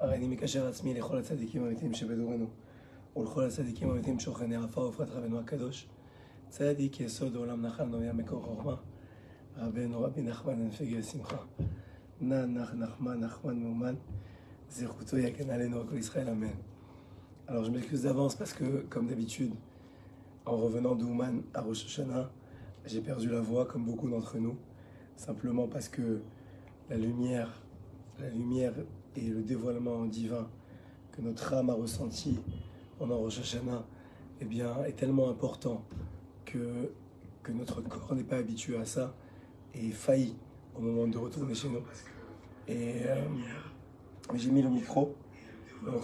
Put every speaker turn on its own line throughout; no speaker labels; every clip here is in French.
הריני מקשר עצמי לכל הצדיקים האמיתיים שבדורנו ולכל הצדיקים האמיתיים שוכני עפר ופרט רבנו הקדוש צדיק יסוד העולם נחל נויה מקור חוכמה רבנו רבי נחמן הנפגי שמחה נח נח נחמן נחמן מאומן זכותו יגן עלינו כל ישראל אמן Alors je m'excuse d'avance parce que comme d'habitude en revenant d'Ouman à Rosh Hashanah j'ai perdu la voix comme beaucoup d'entre nous simplement parce que la lumière la lumière et le dévoilement divin que notre âme a ressenti pendant Rosh Hashanah eh bien, est tellement important que, que notre corps n'est pas habitué à ça et faillit au moment de retourner chez nous. Et euh, j'ai mis le micro, donc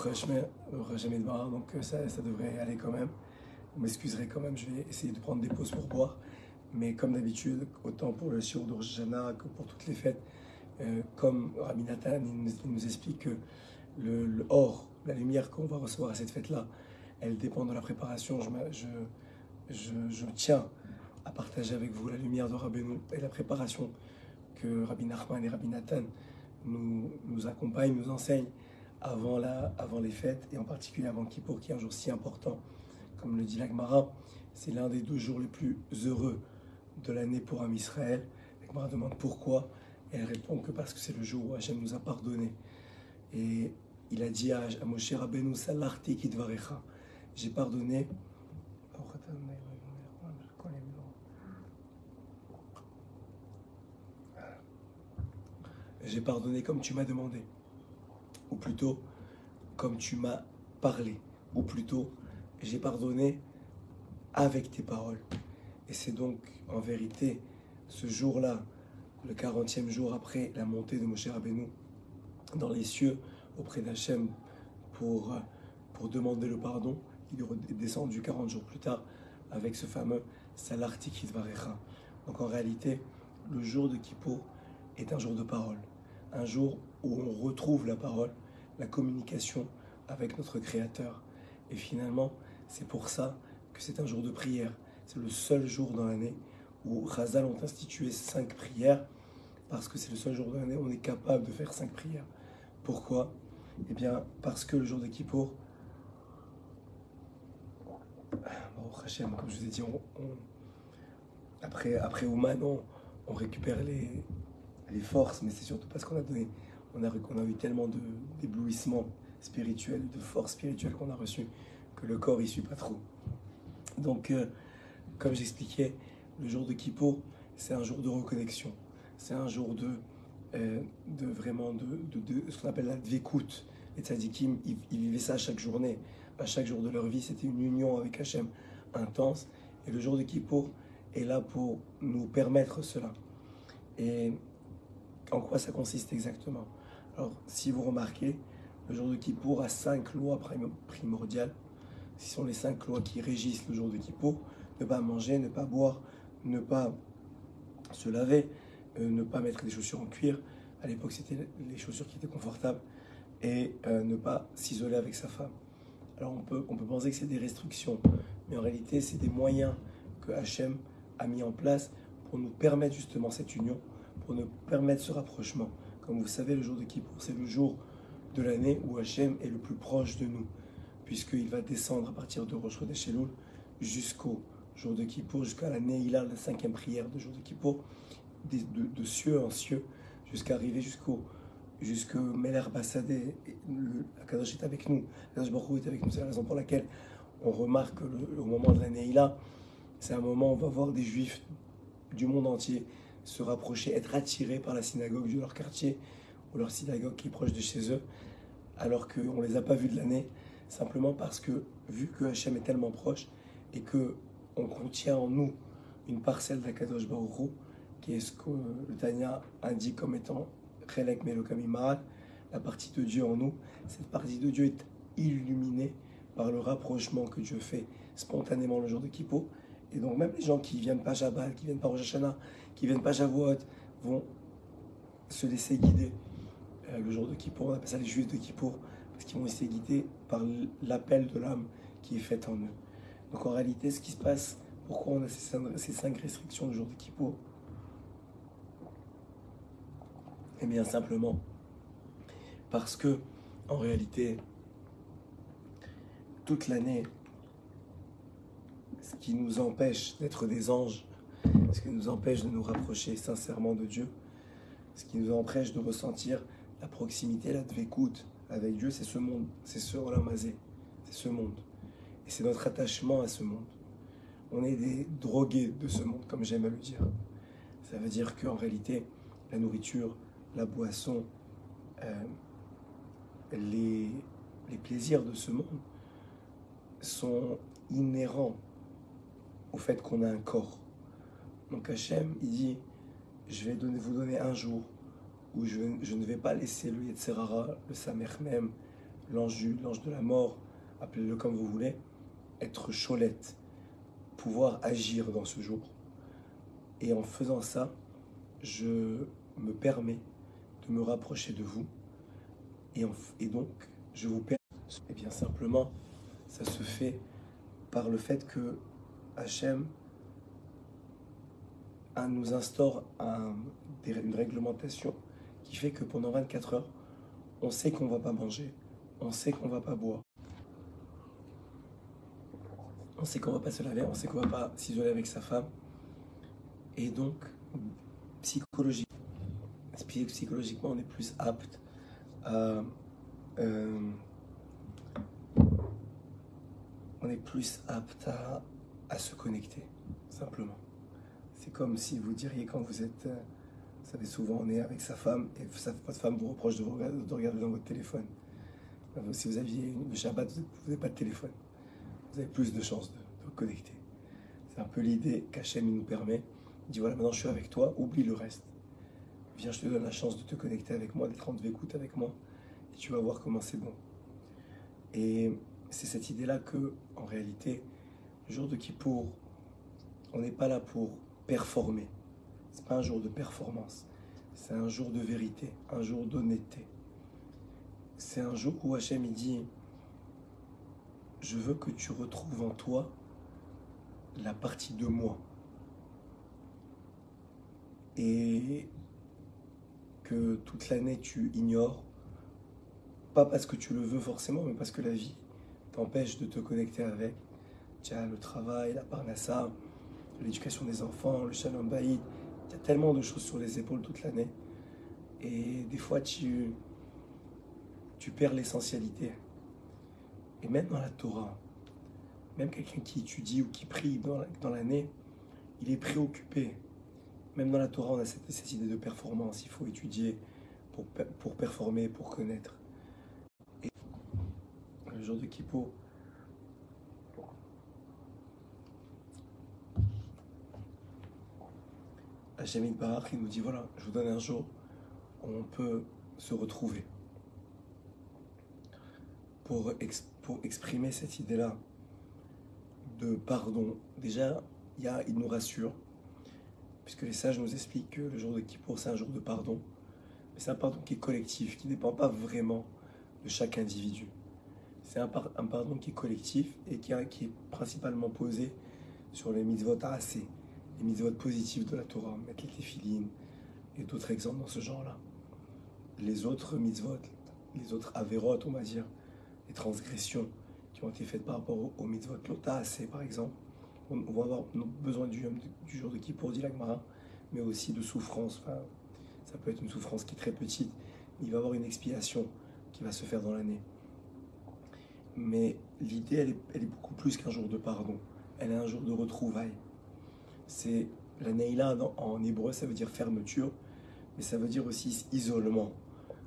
ça, ça devrait aller quand même. Vous m'excuserez quand même, je vais essayer de prendre des pauses pour boire. Mais comme d'habitude, autant pour le shiur de que pour toutes les fêtes, euh, comme Rabbi Nathan il nous, explique que le, or, la lumière qu'on va recevoir à cette fête-là, elle dépend de la préparation. Je, tiens à partager avec vous la lumière de Rabbeinu et la préparation que Rabbi Nachman et Rabbi Nathan nous, nous accompagnent, nous enseignent avant, la, avant les fêtes et en particulier avant Kippour, qui est un jour si important. Comme le dit l'Agmara, c'est l'un des deux jours les plus heureux de l'année pour un Israël. L'Agmara demande pourquoi elle répond que parce que c'est le jour où Hachem nous a pardonné. Et il a dit à, Moshe Rabbeinu, Salarti Kidvarecha, j'ai pardonné. J'ai pardonné comme tu m'as demandé, ou plutôt comme tu m'as parlé, ou plutôt j'ai pardonné avec tes paroles. Et c'est donc en vérité ce jour-là le 40e jour après la montée de Moshe Rabbeinu dans les cieux auprès d'Hachem pour, pour demander le pardon. Il est descendu 40 jours plus tard avec ce fameux Salarti Kitvarecha. Donc en réalité, le jour de Kippour est un jour de parole, un jour où on retrouve la parole, la communication avec notre Créateur. Et finalement, c'est pour ça que c'est un jour de prière. C'est le seul jour dans l'année où Razal ont institué cinq prières parce que c'est le seul jour de l'année où on est capable de faire cinq prières. Pourquoi? Eh bien, parce que le jour de Kippour, bon, comme je vous ai dit, après, après Ouman, on, récupère les, forces, mais c'est surtout parce qu'on a donné, on a, eu tellement d'éblouissement spirituel, de force spirituelle qu'on a reçu, que le corps y suit pas trop. Donc, euh, comme j'expliquais, le jour de Kippour, c'est un jour de reconnexion c'est un jour de, euh, vraiment de, ce qu'on appelle la dvékout. Les tzadikim, ils, vivaient ça chaque journée. À chaque jour de leur vie, c'était une union avec Hachem intense. Et le jour de Kippour est là pour nous permettre cela. Et en quoi ça consiste exactement? Alors, si vous remarquez, le jour de Kippour a cinq lois primordiales. Ce sont les cinq lois qui régissent le jour de Kippour. Ne pas manger, ne pas boire, ne pas se laver, ne pas mettre des chaussures en cuir. À l'époque, c'était les chaussures qui étaient confortables. Et euh, ne pas s'isoler avec sa femme. Alors on peut, penser que c'est des restrictions, mais en réalité, c'est des moyens que Hachem a mis en place pour nous permettre justement cette union, pour nous permettre ce rapprochement. Comme vous savez, le jour de Kippour, c'est le jour de l'année où Hachem est le plus proche de nous, puisqu'il va descendre à partir de Rosh Chodesh jusqu'au jour de Kippour, jusqu'à la Neila, la cinquième prière de jour de Kippour de, cieux en cieux, jusqu'à arriver jusqu'au jusqu'au Meler Bassadé. Akadosh est avec nous, Akadosh Baruch est avec nous. C'est la raison pour laquelle on remarque le, au moment de la Neila, c'est un moment où on va voir des juifs du monde entier se rapprocher, être attirés par la synagogue de leur quartier ou leur synagogue qui est proche de chez eux, alors qu'on ne les a pas vus de l'année, simplement parce que, vu que Hachem est tellement proche et que on contient en nous une parcelle d'Akadosh Baruch qui est ce que le Tanya indique comme étant la partie de Dieu en nous. Cette partie de Dieu est illuminée par le rapprochement que Dieu fait spontanément le jour de Kippo. Et donc même les gens qui viennent pas Jabal, qui viennent pas Rosh Hashanah, qui viennent pas Shavuot, vont se laisser guider euh, le jour de Kippour. On appelle ça les Juifs de Kippour, parce qu'ils vont laisser guider par l'appel de l'âme qui est fait en eux. Donc en réalité, ce qui se passe, pourquoi on a ces cinq restrictions le jour de Kippour? Eh bien simplement parce que en réalité, toute l'année, ce qui nous empêche d'être des anges, ce qui nous empêche de nous rapprocher sincèrement de Dieu, ce qui nous empêche de ressentir la proximité, la dvécoute avec Dieu, c'est ce monde, c'est ce Olamazé, c'est ce monde. Et c'est notre attachement à ce monde. On est des drogués de ce monde, comme j'aime à le dire. Ça veut dire qu'en réalité, la nourriture, la boisson, euh, les, les plaisirs de ce monde sont inhérents au fait qu'on a un corps. Donc Hachem, il dit, je vais donner, vous donner un jour où je, je, ne vais pas laisser le Yetzerara, le Samer même, l'ange l'ange de la mort, appelez-le comme vous voulez, être cholette, pouvoir agir dans ce jour. Et en faisant ça, je me permets de me rapprocher de vous. Et, et donc, je vous permets, et bien simplement, ça se fait par le fait que Hachem nous instaure une réglementation qui fait que pendant 24 heures, on sait qu'on ne va pas manger, on sait qu'on ne va pas boire, on sait qu'on ne va pas se laver, on sait qu'on ne va pas s'isoler avec sa femme. Et donc, psychologiquement, psychologiquement on est plus apte à... Euh, on est plus apte à, à se connecter, simplement. C'est comme si vous diriez quand vous êtes, euh, vous savez, souvent on est avec sa femme et votre femme vous reproche de, regarder, dans votre téléphone. Euh, si vous aviez le Shabbat, vous n'avez pas de téléphone. Vous avez plus de chances de, vous connecter. C'est un peu l'idée qu'Hachem nous permet. Il dit voilà, maintenant je suis avec toi, oublie le reste. Viens, je te donne la chance de te connecter avec moi, d'être en écoute avec moi, et tu vas voir comment c'est bon. Et c'est cette idée-là que, en réalité, le jour de Kippour, on n'est pas là pour performer. Ce n'est pas un jour de performance. C'est un jour de vérité, un jour d'honnêteté. C'est un jour où Hachem dit Je veux que tu retrouves en toi la partie de moi. Et que toute l'année tu ignores, pas parce que tu le veux forcément, mais parce que la vie t'empêche de te connecter avec. Tiens, le travail, la parnassa, l'éducation des enfants, le shalom baïd. Il y a tellement de choses sur les épaules toute l'année. Et des fois, tu, tu perds l'essentialité. Et même dans la Torah, même quelqu'un qui étudie ou qui prie dans l'année, il est préoccupé. Même dans la Torah, on a cette, idée de performance. Il faut étudier pour, pour performer, pour connaître. Et le jour de Kippour, Hachem Barach, il nous dit voilà, je vous donne un jour où on peut se retrouver pour, pour exprimer cette idée-là de pardon. Déjà, il nous rassure, puisque les sages nous expliquent que le jour de Kippour, c'est un jour de pardon. Mais c'est un pardon qui est collectif, qui ne dépend pas vraiment de chaque individu. C'est un, pardon qui est collectif et qui, est principalement posé sur les mitzvot assez les mitzvot positives de la Torah, mettre les téphilines et d'autres exemples dans ce genre-là. Les autres mitzvot, les autres avérotes, on va dire, les transgressions qui ont été faites par rapport aux, mitzvot lota, c'est par exemple, on, va avoir besoin du, jour de Kippour, dit l'Agmara, mais aussi de souffrance. Enfin, ça peut être une souffrance qui est très petite, il va y avoir une expiation qui va se faire dans l'année. Mais l'idée, elle est, beaucoup plus qu'un jour de pardon. Elle est un jour de retrouvailles c'est la Neila en hébreu, ça veut dire fermeture, mais ça veut dire aussi isolement.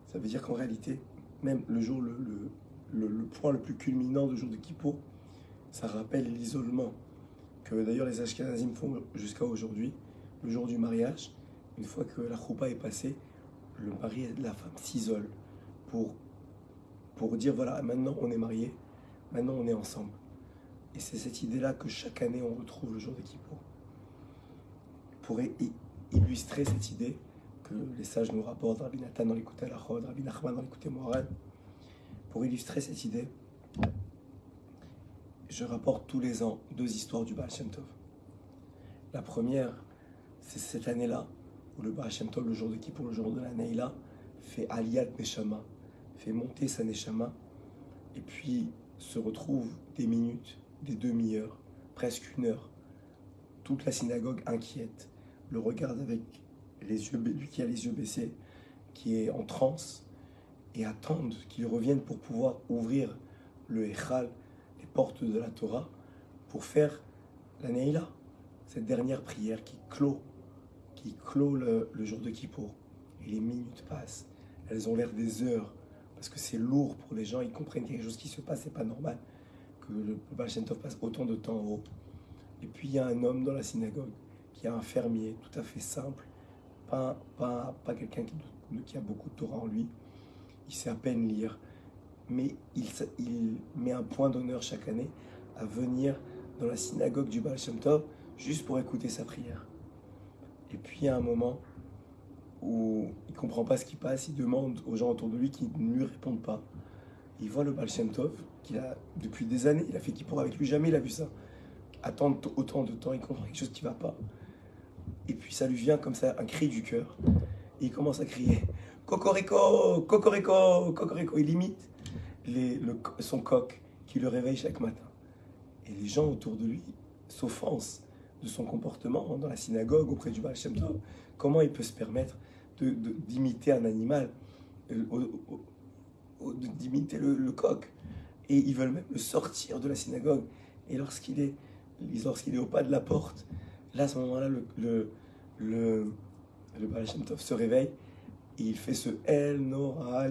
Ça veut dire qu'en réalité, même le jour, le, le, point le plus culminant du jour de Kippour, ça rappelle l'isolement que d'ailleurs les Ashkenazim font jusqu'à aujourd'hui, le jour du mariage. Une fois que la choupa est passée, le mari et la femme s'isolent pour, pour dire voilà, maintenant on est mariés, maintenant on est ensemble. Et c'est cette idée-là que chaque année on retrouve le jour de Kippour pourrait illustrer cette idée que les sages nous rapportent, Rabbi Nathan dans l'écouté Alachod, Rabbi Nachman dans l'écouté Moral. Pour illustrer cette idée, je rapporte tous les ans deux histoires du Baal Shem Tov. La première, c'est cette année-là, où le Baal Shem Tov, le jour de qui pour le jour de la Neila, fait Aliyat Neshama, fait monter sa neshama, et puis se retrouve des minutes, des demi-heures, presque une heure. Toute la synagogue inquiète, le regarde avec les yeux, lui qui a les yeux baissés, qui est en transe, et attendent qu'il revienne pour pouvoir ouvrir le Echal, les portes de la Torah, pour faire la Neila, cette dernière prière qui clôt, qui clôt le, jour de Kippour. Et les minutes passent, elles ont l'air des heures, parce que c'est lourd pour les gens, ils comprennent quelque chose qui se passe, c'est pas normal que le Baal passe autant de temps en haut. Et puis il y a un homme dans la synagogue qui est un fermier tout à fait simple, pas, pas, pas quelqu'un qui, qui, a beaucoup de Torah en lui, il sait à peine lire, mais il, met un point d'honneur chaque année à venir dans la synagogue du Baal Shem Tov juste pour écouter sa prière. Et puis il y a un moment où il ne comprend pas ce qui passe, il demande aux gens autour de lui qui ne lui répondent pas. Il voit le Baal Shem Tov, qu'il a depuis des années, il a fait pour avec lui, jamais il a vu ça. Attendre autant de temps, il comprend quelque chose qui ne va pas. Et puis ça lui vient comme ça, un cri du cœur. Et il commence à crier Cocorico, Cocorico, Cocorico. Il imite son coq qui le réveille chaque matin. Et les gens autour de lui s'offensent de son comportement dans la synagogue auprès du Baal Shem Tov. Comment il peut se permettre d'imiter un animal, euh, d'imiter le, coq? Et ils veulent même le sortir de la synagogue. Et lorsqu'il est, lorsqu'il est au pas de la porte, là, à ce moment-là, le, le, Baal Shem Tov se réveille il fait ce El Nora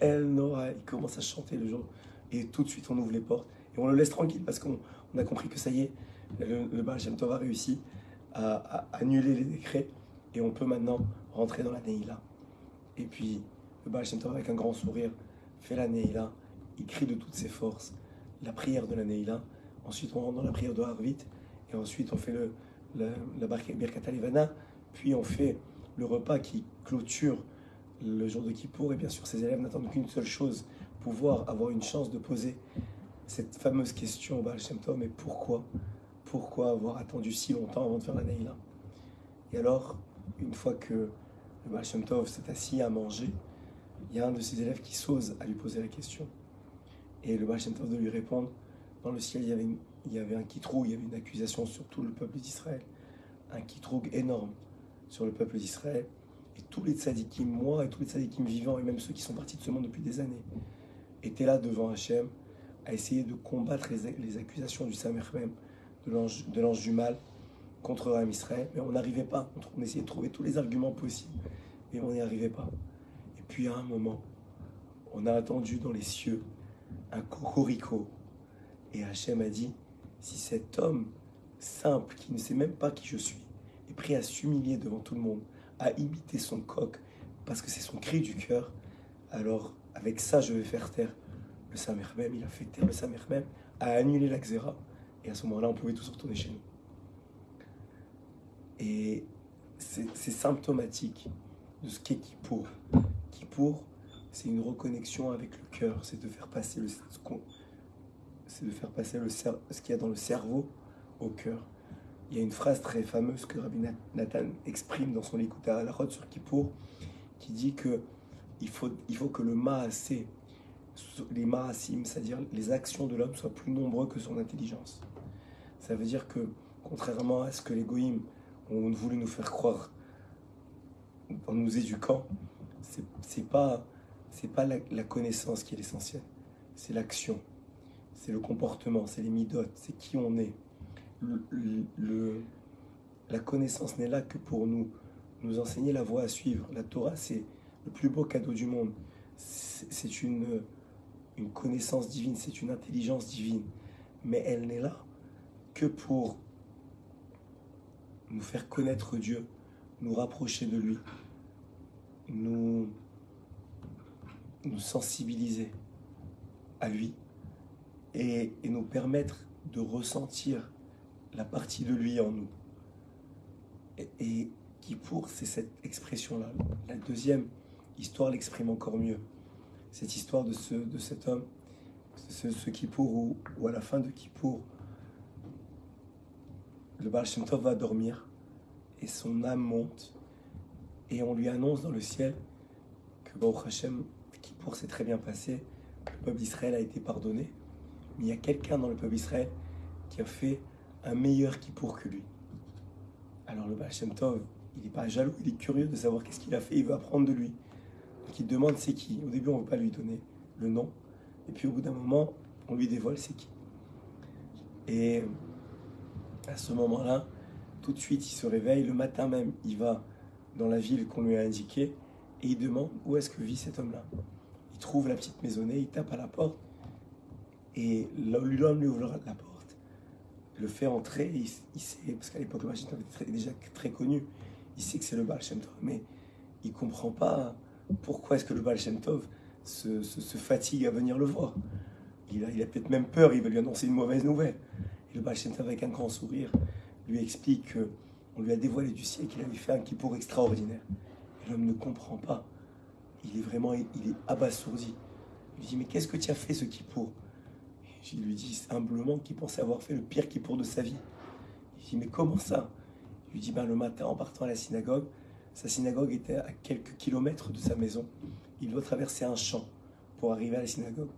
El Nora. Il commence à chanter le jour. Et tout de suite, on ouvre les portes et on le laisse tranquille parce qu'on a compris que ça y est, le, le Baal Shem Tov a réussi à, annuler les décrets et on peut maintenant rentrer dans la Neila. Et puis, le Baal Shem Tov, avec un grand sourire, fait la Neila. Il crie de toutes ses forces la prière de la Neila. Ensuite, on rentre dans la prière de Harvit. Et ensuite, on fait le, la, Birkat Puis, on fait le repas qui clôture le jour de Kippour. Et bien sûr, ces élèves n'attendent qu'une seule chose pouvoir avoir une chance de poser cette fameuse question au Baal Shem Tov mais pourquoi? Pourquoi avoir attendu si longtemps avant de faire la Neila Et alors, une fois que le Baal Shem Tov s'est assis à manger, il y a un de ses élèves qui s'ose à lui poser la question. Et le Baal Shem Tov de lui répondre, dans le ciel, il y avait, il y avait un kitrou, il y avait une accusation sur tout le peuple d'Israël. Un kitrou énorme sur le peuple d'Israël. Et tous les tzadikim, moi et tous les tzadikim vivants, et même ceux qui sont partis de ce monde depuis des années, étaient là devant Hachem à essayer de combattre les, accusations du Samer même de l'ange du mal contre Ram Israël, mais on n'arrivait pas. On essayait de trouver tous les arguments possibles, mais on n'y arrivait pas. Et puis à un moment, on a attendu dans les cieux un cocorico. Et Hachem a dit, si cet homme simple, qui ne sait même pas qui je suis, est prêt à s'humilier devant tout le monde, à imiter son coq, parce que c'est son cri du cœur, alors avec ça, je vais faire taire le Samer même. Il a fait taire le Samer même, a annulé la Xéra, et à ce moment-là, on pouvait tous retourner chez nous. Et c'est symptomatique de ce qu'est Kippour. Kippour, c'est une reconnexion avec le cœur, c'est de faire passer le, c'est de faire passer ce qu'il y a dans le cerveau au cœur. Il y a une phrase très fameuse que Rabbi Nathan exprime dans son Likuta à la sur Kippour, qui dit que il faut, que le maasé, les maasim, c'est-à-dire les actions de l'homme, soient plus nombreux que son intelligence. Ça veut dire que, contrairement à ce que les goïms ont voulu nous faire croire en nous éduquant, c'est pas pas la, connaissance qui est l'essentiel, c'est l'action, c'est le comportement, c'est les midotes, c'est qui on est. La connaissance n'est là que pour nous nous enseigner la voie à suivre. La Torah, c'est le plus beau cadeau du monde. C'est une, connaissance divine, c'est une intelligence divine. Mais elle n'est là que pour nous faire connaître Dieu, nous rapprocher de lui, nous, nous sensibiliser à lui et, nous permettre de ressentir la partie de lui en nous. Et, qui pour, c'est cette expression-là. La deuxième histoire l'exprime encore mieux. Cette histoire de, ce, de cet homme, ce, ce Kippour, ou, ou à la fin de Kippour, le Baal Shem Tov va dormir et son âme monte et on lui annonce dans le ciel que Baruch Hashem, Kippour s'est très bien passé, le peuple d'Israël a été pardonné, mais il y a quelqu'un dans le peuple d'Israël qui a fait un meilleur Kippour que lui. Alors le Baal Tov, il n'est pas jaloux, il est curieux de savoir qu'est-ce qu'il a fait, il veut apprendre de lui. Donc il demande c'est qui. Au début, on ne veut pas lui donner le nom, et puis au bout d'un moment, on lui dévoile c'est qui. Et à ce moment-là, tout de suite, il se réveille. Le matin même, il va dans la ville qu'on lui a indiquée et il demande où est-ce que vit cet homme-là? Il trouve la petite maisonnée, il tape à la porte et l'homme lui ouvre la porte, le fait entrer. Il, sait, parce qu'à l'époque, le était déjà très connu, il sait que c'est le Baal Shem Tov, mais il comprend pas pourquoi est-ce que le Baal Shem Tov se, fatigue à venir le voir. Il a, peut-être même peur, il veut lui annoncer une mauvaise nouvelle. Et le Baal Shem Tov, avec un grand sourire, lui explique qu'on lui a dévoilé du ciel qu'il avait fait un kippour extraordinaire. Et l'homme ne comprend pas. Il est vraiment il est abasourdi. Il lui dit Mais qu'est-ce que tu as fait ce kippour? Je lui dis humblement qu'il pensait avoir fait le pire kippour de sa vie. Il dit Mais comment ça? Il lui dit ben, Le matin, en partant à la synagogue, sa synagogue était à quelques kilomètres de sa maison. Il doit traverser un champ pour arriver à la synagogue.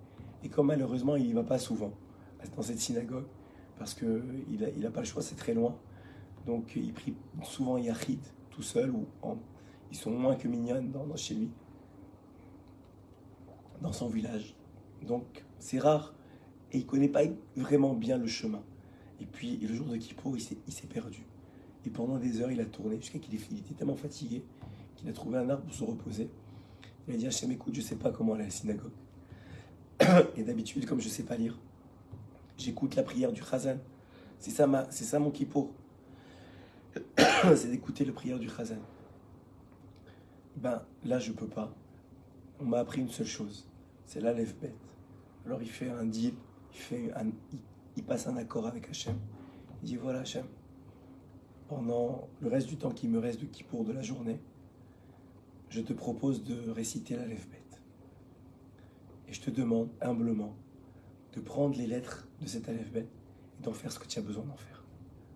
Et comme malheureusement, il n'y va pas souvent dans cette synagogue, parce qu'il n'a il a pas le choix, c'est très loin. Donc il prie souvent Yachid tout seul, ou ils sont moins que mignonnes dans, chez lui, dans son village. Donc c'est rare, et il connaît pas vraiment bien le chemin. Et puis le jour de Kippour, il s'est perdu. Et pendant des heures, il a tourné jusqu'à qu'il était tellement fatigué qu'il a trouvé un arbre pour se reposer. Il a dit Hachem, écoute, je ne sais pas comment aller à la synagogue. Et d'habitude, comme je ne sais pas lire, j'écoute la prière du Chazan. C'est ça, mon kippour. c'est d'écouter la prière du Chazan. Ben là, je peux pas. On m'a appris une seule chose c'est la lève bête. Alors il fait un deal, il, fait un, il, passe un accord avec Hachem. Il dit voilà, Hachem, pendant le reste du temps qui me reste de kippour de la journée, je te propose de réciter la lève bête. Et je te demande humblement de prendre les lettres de cet alphabet et d'en faire ce que tu as besoin d'en faire.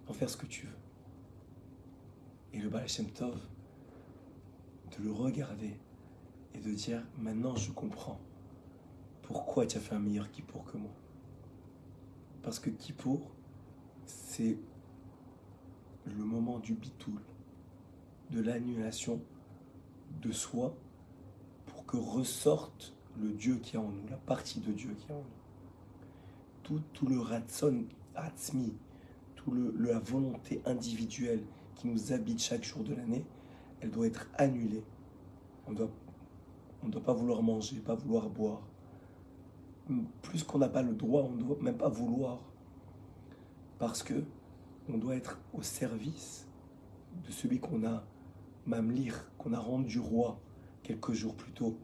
D'en faire ce que tu veux. Et le Baal Shem Tov, de le regarder et de dire maintenant je comprends pourquoi tu as fait un meilleur Kippour que moi. Parce que Kippour, c'est le moment du bitoul, de l'annulation de soi pour que ressorte le Dieu qui est en nous, la partie de Dieu qui est en nous tout, le ratson, atzmi, tout le, la volonté individuelle qui nous habite chaque jour de l'année, elle doit être annulée. On doit, ne doit pas vouloir manger, pas vouloir boire. Plus qu'on n'a pas le droit, on ne doit même pas vouloir. Parce que on doit être au service de celui qu'on a mamlir, qu'on a rendu roi quelques jours plus tôt,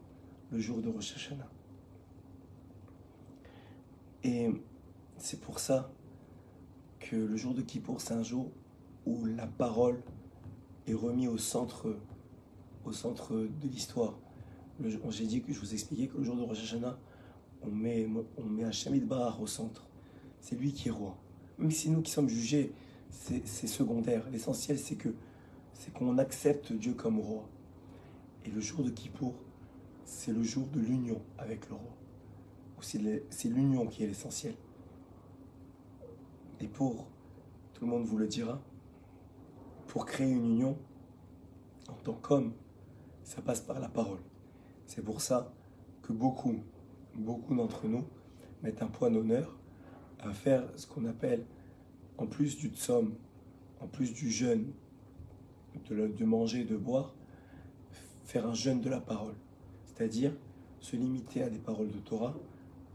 le jour de Rosh Hashanah. Et c'est pour ça que le jour de Kippour, c'est un jour où la parole est remise au centre, au centre de l'histoire. J'ai dit que je vous expliquais que le jour de Rosh Hashanah, on met, on met Hachem Bar au centre. C'est lui qui est roi. Même si nous qui sommes jugés, c'est secondaire. L'essentiel, c'est qu'on accepte Dieu comme roi. Et le jour de Kippour, c'est le jour de l'union avec le roi. C'est l'union qui est l'essentiel. Et pour, tout le monde vous le dira, pour créer une union, en tant qu'homme, ça passe par la parole. C'est pour ça que beaucoup, beaucoup d'entre nous mettent un point d'honneur à faire ce qu'on appelle, en plus du tsom, en plus du jeûne, de, de manger, de boire, faire un jeûne de la parole. C'est-à-dire se limiter à des paroles de Torah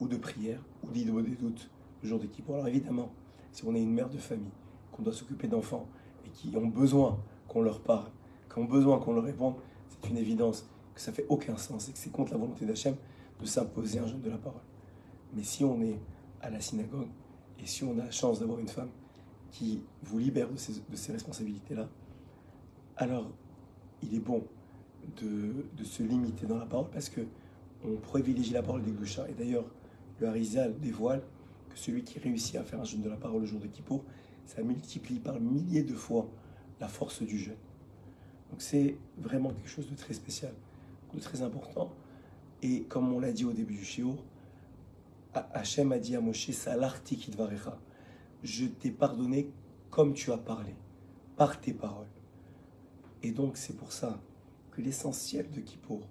ou de prière ou des doutes le jour d'équipe. Alors évidemment, si on est une mère de famille, qu'on doit s'occuper d'enfants et qui ont besoin qu'on leur parle, qui ont besoin qu'on leur réponde, c'est une évidence que ça fait aucun sens et que c'est contre la volonté d'Hachem de s'imposer un jeune de la parole. Mais si on est à la synagogue et si on a la chance d'avoir une femme qui vous libère de ces, responsabilités-là, alors il est bon de, se limiter dans la parole parce que on privilégie la parole des Glouchas. Et d'ailleurs, le Harizal dévoile que celui qui réussit à faire un jeûne de la parole le jour de Kippour, ça multiplie par milliers de fois la force du jeûne. Donc c'est vraiment quelque chose de très spécial, de très important. Et comme on l'a dit au début du shiur, Hachem a dit à Moshe, Salarti Je t'ai pardonné comme tu as parlé, par tes paroles. Et donc c'est pour ça que l'essentiel de Kippour,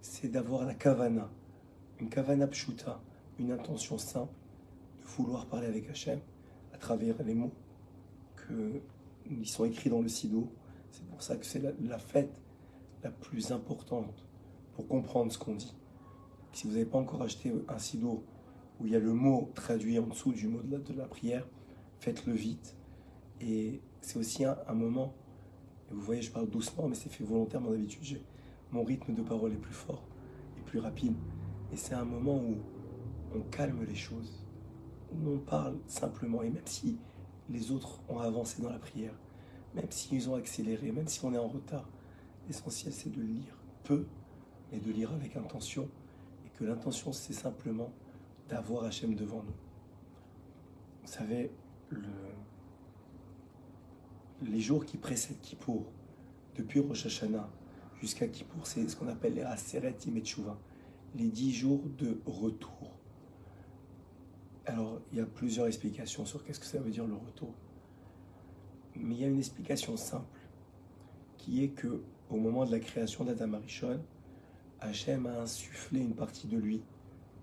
c'est d'avoir la kavana, une kavana pshuta, une intention simple de vouloir parler avec Hachem à travers les mots qui sont écrits dans le sido. C'est pour ça que c'est la, fête la plus importante pour comprendre ce qu'on dit. Si vous n'avez pas encore acheté un sido où il y a le mot traduit en dessous du mot de la, prière, faites-le vite. Et c'est aussi un, moment, et vous voyez, je parle doucement, mais c'est fait volontairement d'habitude. Mon rythme de parole est plus fort et plus rapide. Et c'est un moment où on calme les choses, où on parle simplement. Et même si les autres ont avancé dans la prière, même s'ils ont accéléré, même si on est en retard, l'essentiel c'est de lire peu, mais de lire avec intention. Et que l'intention, c'est simplement d'avoir Hachem devant nous. Vous savez, le, les jours qui précèdent Kippour, depuis Rosh Hashanah jusqu'à Kippour, c'est ce qu'on appelle les Aseret Imetchouva, les dix jours de retour. Alors, il y a plusieurs explications sur qu'est-ce que ça veut dire le retour. Mais il y a une explication simple, qui est que au moment de la création d'Adam Arishon, Hachem a insufflé une partie de lui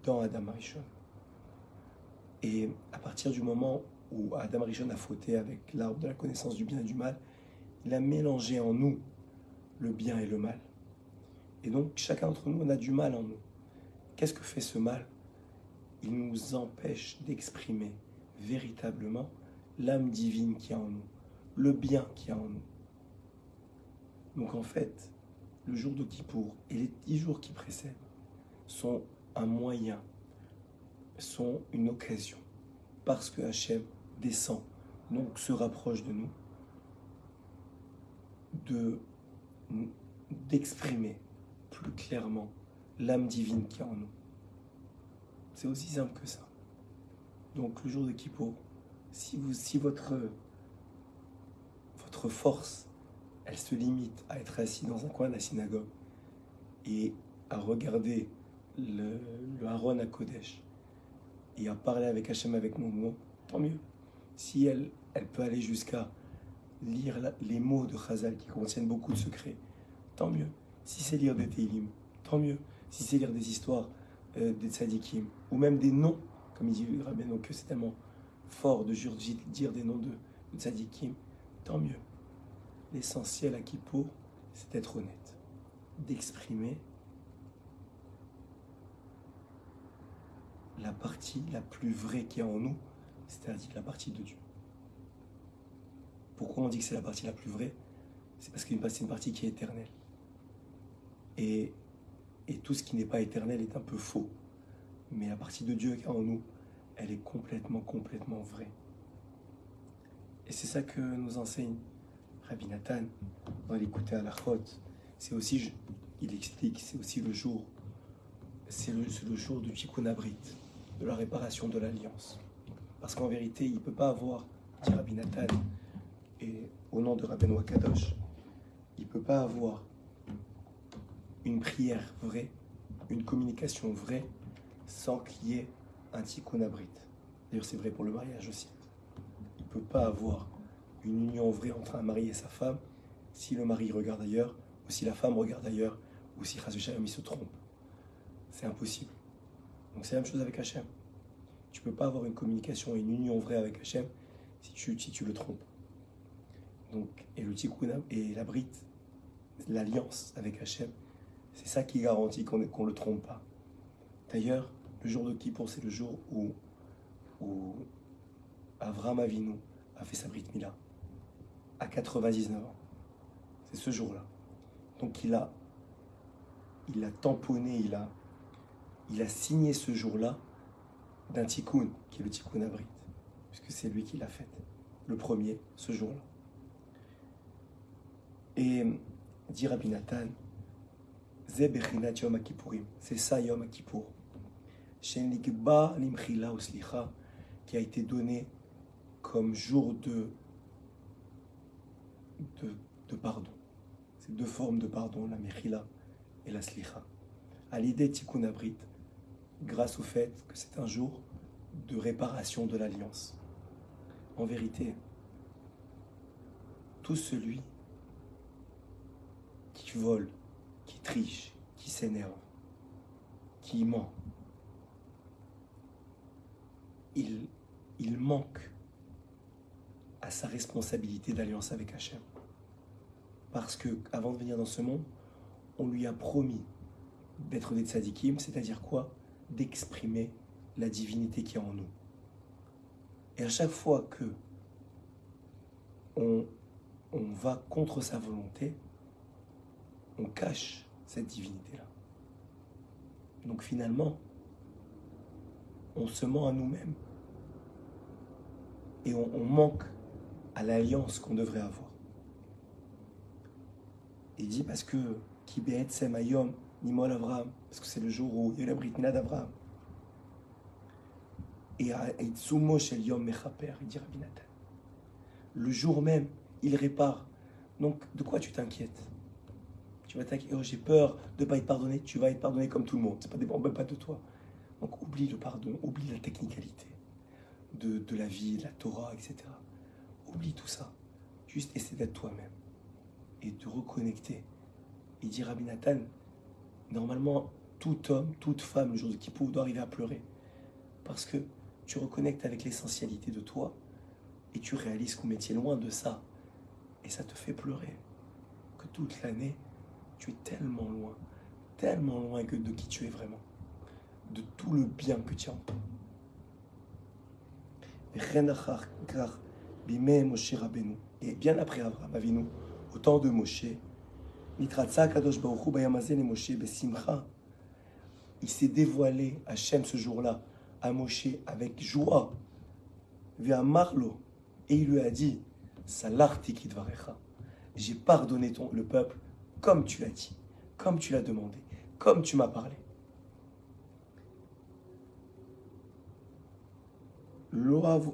dans Adam Arishon. Et à partir du moment où Adam Arishon a fauté avec l'arbre de la connaissance du bien et du mal, il a mélangé en nous le bien et le mal. Et donc chacun d'entre nous, on a du mal en nous. Qu'est-ce que fait ce mal? Il nous empêche d'exprimer véritablement l'âme divine qui est en nous, le bien qui est en nous. Donc en fait, le jour de Kippour et les dix jours qui précèdent sont un moyen, sont une occasion, parce que Hachem descend, donc se rapproche de nous, de d'exprimer plus clairement l'âme divine qui est en nous. C'est aussi simple que ça. Donc le jour de Kippour, si, vous, si votre, votre force, elle se limite à être assis dans un coin de la synagogue et à regarder le, le Haron à Kodesh et à parler avec Hachem avec mon mot, tant mieux si elle, elle peut aller jusqu'à lire les mots de Chazal qui contiennent beaucoup de secrets, tant mieux. Si c'est lire des Teilim, tant mieux. Si c'est lire des histoires euh, des tzadikim, ou même des noms, comme il dit Rabbi, donc que c'est tellement fort de dire des noms de, de tzadikim, tant mieux. L'essentiel à Kippour, c'est d'être honnête, d'exprimer la partie la plus vraie qui est en nous, c'est-à-dire la partie de Dieu. Pourquoi on dit que c'est la partie la plus vraie? C'est parce que c'est une partie qui est éternelle. Et, et tout ce qui n'est pas éternel est un peu faux. Mais la partie de Dieu qui est en nous, elle est complètement, complètement vraie. Et c'est ça que nous enseigne Rabbi Nathan dans l'écouter à la. C'est aussi, il explique, c'est aussi le jour, c'est le, jour du Tikkun Abrit, de la réparation de l'alliance. Parce qu'en vérité, il ne peut pas avoir, dit Rabbi Nathan, et au nom de Rabbi Kadosh, il ne peut pas avoir une prière vraie, une communication vraie, sans qu'il y ait un tikkun abrit. D'ailleurs, c'est vrai pour le mariage aussi. Il ne peut pas avoir une union vraie entre un mari et sa femme si le mari regarde ailleurs, ou si la femme regarde ailleurs, ou si Shalom se trompe. C'est impossible. Donc c'est la même chose avec Hachem. Tu ne peux pas avoir une communication et une union vraie avec Hachem si tu, le trompes. Donc, et le et la l'alliance avec Hachem, c'est ça qui garantit qu'on ne le trompe pas. D'ailleurs, le jour de Kippour, c'est le jour où, où Avram Avinu a fait sa brite Mila, à 99 ans. C'est ce jour-là. Donc il a, il a tamponné, il a, il a signé ce jour-là d'un tikkun, qui est le tikkun abrit, puisque c'est lui qui l'a fait, le premier, ce jour-là. Et dit Rabbi Nathan, c'est ça Yom qui a été donné comme jour de, de, pardon. C'est deux formes de pardon, la Mechila et la Slicha. à l'idée Tikkun Abrit, grâce au fait que c'est un jour de réparation de l'alliance. En vérité, tout celui qui vole, qui triche, qui s'énerve, qui ment, il, il manque à sa responsabilité d'alliance avec Hachem. Parce que avant de venir dans ce monde, on lui a promis d'être des tzadikim, c'est-à-dire quoi? D'exprimer la divinité qui est en nous. Et à chaque fois que on, va contre sa volonté, on cache cette divinité-là. Donc finalement, on se ment à nous-mêmes. Et on manque à l'alliance qu'on devrait avoir. Il dit parce que parce que c'est le jour où il y a la Brit d'Abraham. Shel Yom Mechaper, il dit Rabbi Nathan. Le jour même, il répare. Donc, de quoi tu t'inquiètes? Tu vas t'inquiéter, oh, j'ai peur de ne pas être pardonné. Tu vas être pardonné comme tout le monde. Ça ne dépend même pas de toi. Donc, oublie le pardon, oublie la technicalité de, de la vie, de la Torah, etc. Oublie tout ça. Juste essaie d'être toi-même et de reconnecter. Il dit Rabbi Nathan, normalement, tout homme, toute femme, le jour de Kippour, doit arriver à pleurer. Parce que tu reconnectes avec l'essentialité de toi et tu réalises qu'on est loin de ça. Et ça te fait pleurer. Que toute l'année, tu es tellement loin, tellement loin que de qui tu es vraiment. De tout le bien que tu as en toi. Et bien après Abraham Avinu, au temps de Moshe, il s'est dévoilé à Shem ce jour-là, à Moshe, avec joie, vers Marlo, et il lui a dit J'ai pardonné ton, le peuple comme tu l'as dit, comme tu l'as demandé, comme tu m'as parlé.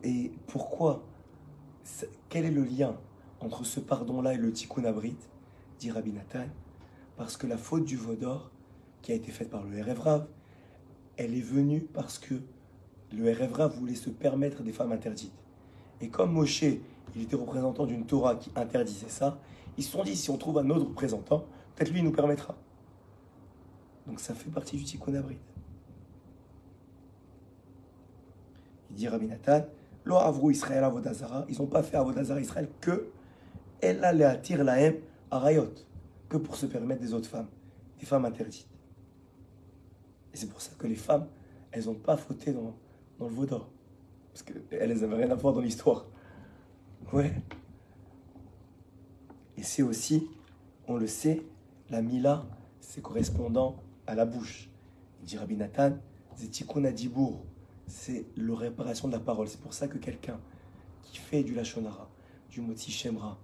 Et pourquoi Quel est le lien entre ce pardon-là et le tikkun abrit dit Rabbi Nathan, parce que la faute du Vaudor, qui a été faite par le Rav, elle est venue parce que le Rav voulait se permettre des femmes interdites. Et comme Moshe, il était représentant d'une Torah qui interdisait ça, ils se sont dit, si on trouve un autre représentant, peut-être lui nous permettra. Donc ça fait partie du tikkun abrit. Il dit Rabbi Nathan, Lo avru Israël avodazara, ils n'ont pas fait avodazara Israël que elle allait attirer la haine à Rayot, que pour se permettre des autres femmes, des femmes interdites. Et c'est pour ça que les femmes, elles n'ont pas fauté dans, dans le Vaudor. Parce qu'elles n'avaient rien à voir dans l'histoire. Ouais. Et c'est aussi, on le sait, la Mila, c'est correspondant à la bouche. Il dit Rabbi Nathan, c'est la réparation de la parole. C'est pour ça que quelqu'un qui fait du Lachonara, du Moti Shemra,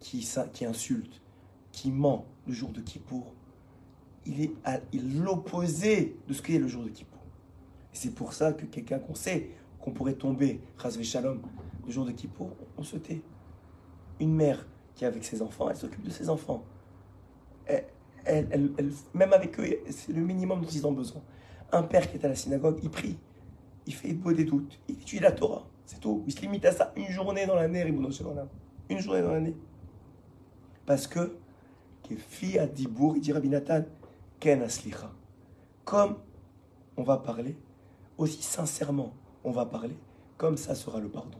qui, insulte, qui ment le jour de Kippour, il est l'opposé de ce qu'est le jour de Kippour. C'est pour ça que quelqu'un qu'on sait qu'on pourrait tomber, Razvé Shalom, le jour de Kippour, on se tait. Une mère qui est avec ses enfants, elle s'occupe de ses enfants. Elle, même avec eux, c'est le minimum dont ils ont besoin. Un père qui est à la synagogue, il prie, il fait beau des doutes, il étudie la Torah, c'est tout. Il se limite à ça une journée dans l'année, une journée dans l'année. Parce que, fille dit Rabbi Nathan, Ken Aslicha. Comme on va parler, aussi sincèrement on va parler, comme ça sera le pardon.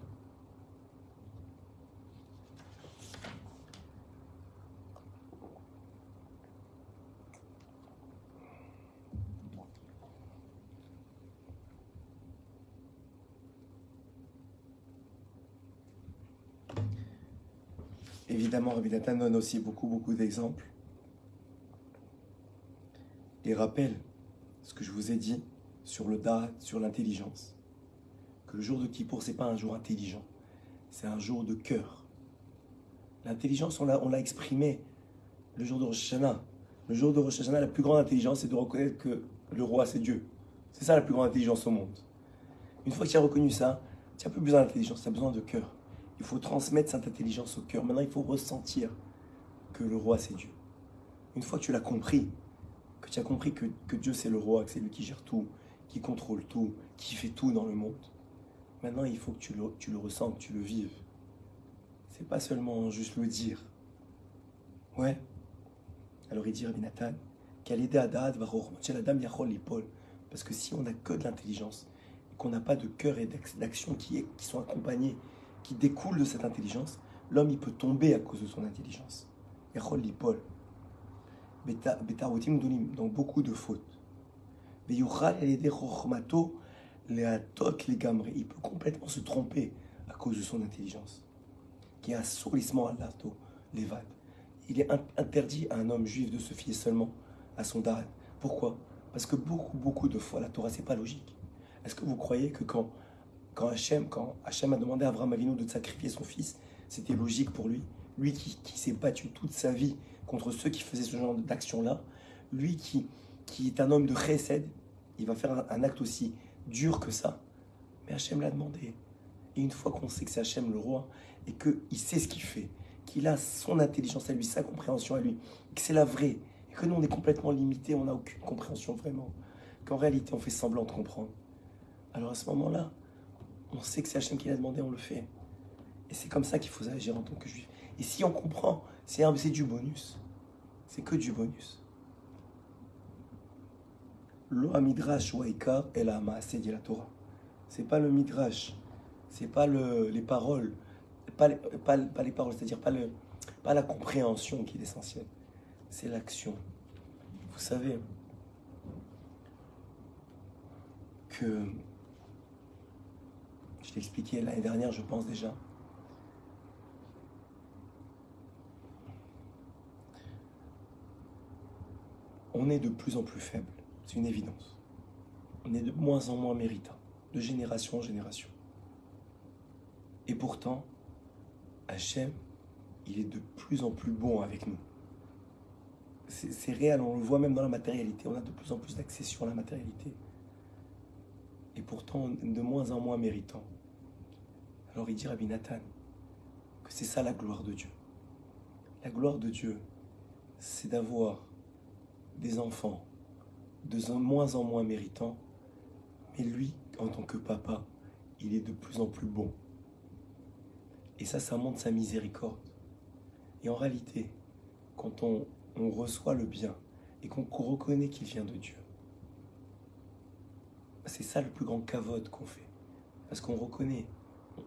Évidemment, Rabbi Nathan donne aussi beaucoup, beaucoup d'exemples. Et rappelle ce que je vous ai dit sur le date, sur l'intelligence. Que le jour de Kippour, ce n'est pas un jour intelligent, c'est un jour de cœur. L'intelligence, on l'a exprimé le jour de Rosh Hashanah. Le jour de Rosh Hashanah, la plus grande intelligence, c'est de reconnaître que le roi, c'est Dieu. C'est ça la plus grande intelligence au monde. Une fois que tu as reconnu ça, tu n'as plus besoin d'intelligence, tu as besoin de cœur. Il faut transmettre cette intelligence au cœur. Maintenant, il faut ressentir que le roi, c'est Dieu. Une fois que tu l'as compris, que tu as compris que, que Dieu c'est le roi, que c'est lui qui gère tout, qui contrôle tout, qui fait tout dans le monde. Maintenant, il faut que tu le, tu le ressens, que tu le vives. C'est pas seulement juste le dire. Ouais. Alors il dit Rabbi Nathan, parce que si on n'a que de l'intelligence, qu'on n'a pas de cœur et d'action qui, qui sont accompagnés, qui découlent de cette intelligence, l'homme il peut tomber à cause de son intelligence. Yachol l'ipol. Donc beaucoup de fautes. Il peut complètement se tromper à cause de son intelligence. Qui est un sourissement à l'arto, l'évad. Il est interdit à un homme juif de se fier seulement à son dad. Pourquoi? Parce que beaucoup, beaucoup de fois, la Torah, c'est pas logique. Est-ce que vous croyez que quand, quand, Hachem, a demandé à Abraham Avinu de sacrifier son fils, c'était logique pour lui Lui qui, qui s'est battu toute sa vie contre ceux qui faisaient ce genre d'action-là, lui qui, qui est un homme de chesed, il va faire un, acte aussi dur que ça. Mais Hachem l'a demandé. Et une fois qu'on sait que c'est Hachem le roi, et qu'il sait ce qu'il fait, qu'il a son intelligence à lui, sa compréhension à lui, que c'est la vraie, et que nous on est complètement limité, on n'a aucune compréhension vraiment, qu'en réalité on fait semblant de comprendre. Alors à ce moment-là, on sait que c'est Hachem qui l'a demandé, on le fait. Et c'est comme ça qu'il faut agir en tant que juif. Et si on comprend, c'est du bonus. C'est que du bonus. Lo midrash waikar et la dit la Torah. C'est pas le midrash, c'est pas le, les paroles, pas les, paroles, c'est-à-dire pas la compréhension qui est essentielle, c'est l'action. Vous savez que je l'ai expliqué l'année dernière, je pense déjà. On est de plus en plus faible, c'est une évidence. On est de moins en moins méritant, de génération en génération. Et pourtant, Hachem, il est de plus en plus bon avec nous. C'est réel, on le voit même dans la matérialité. On a de plus en plus d'accession à la matérialité. Et pourtant, on est de moins en moins méritant. Alors il dit Rabbi Nathan que c'est ça la gloire de Dieu. La gloire de Dieu, c'est d'avoir des enfants de moins en moins méritants, mais lui, en tant que papa, il est de plus en plus bon. Et ça, ça montre sa miséricorde. Et en réalité, quand on, reçoit le bien et qu'on reconnaît qu'il vient de Dieu, c'est ça le plus grand cavote qu'on fait. Parce qu'on reconnaît,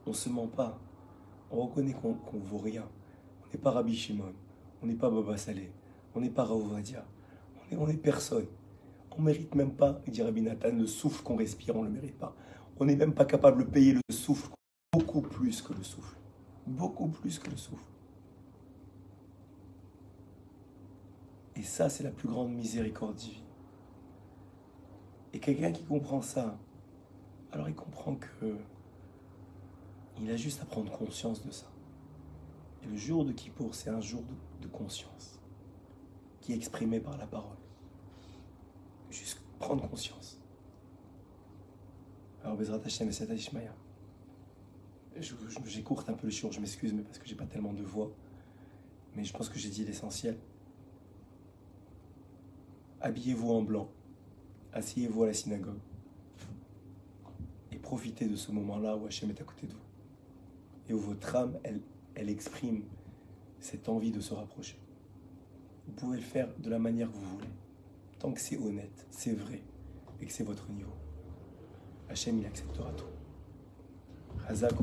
on ne se ment pas. On reconnaît qu'on ne vaut rien. On n'est pas Rabbi Shimon, on n'est pas Baba Saleh, on n'est pas Raovadia, on est, on est personne. On ne mérite même pas, dit Rabbi Nathan, le souffle qu'on respire, on ne le mérite pas. On n'est même pas capable de payer le souffle, beaucoup plus que le souffle beaucoup plus que le souffle. Et ça, c'est la plus grande miséricorde divine. Et quelqu'un qui comprend ça, alors il comprend que il a juste à prendre conscience de ça. Et le jour de Kippour, c'est un jour de, conscience qui est exprimé par la parole. Juste prendre conscience. Alors, Bezrat Hashem et J'écourte un peu le jour, je m'excuse, mais parce que j'ai pas tellement de voix. Mais je pense que j'ai dit l'essentiel. Habillez-vous en blanc, asseyez-vous à la synagogue et profitez de ce moment-là où Hachem est à côté de vous et votre âme, elle, elle exprime cette envie de se rapprocher. Vous pouvez le faire de la manière que vous voulez, tant que c'est honnête, c'est vrai et que c'est votre niveau. Hachem, il acceptera tout. Hazak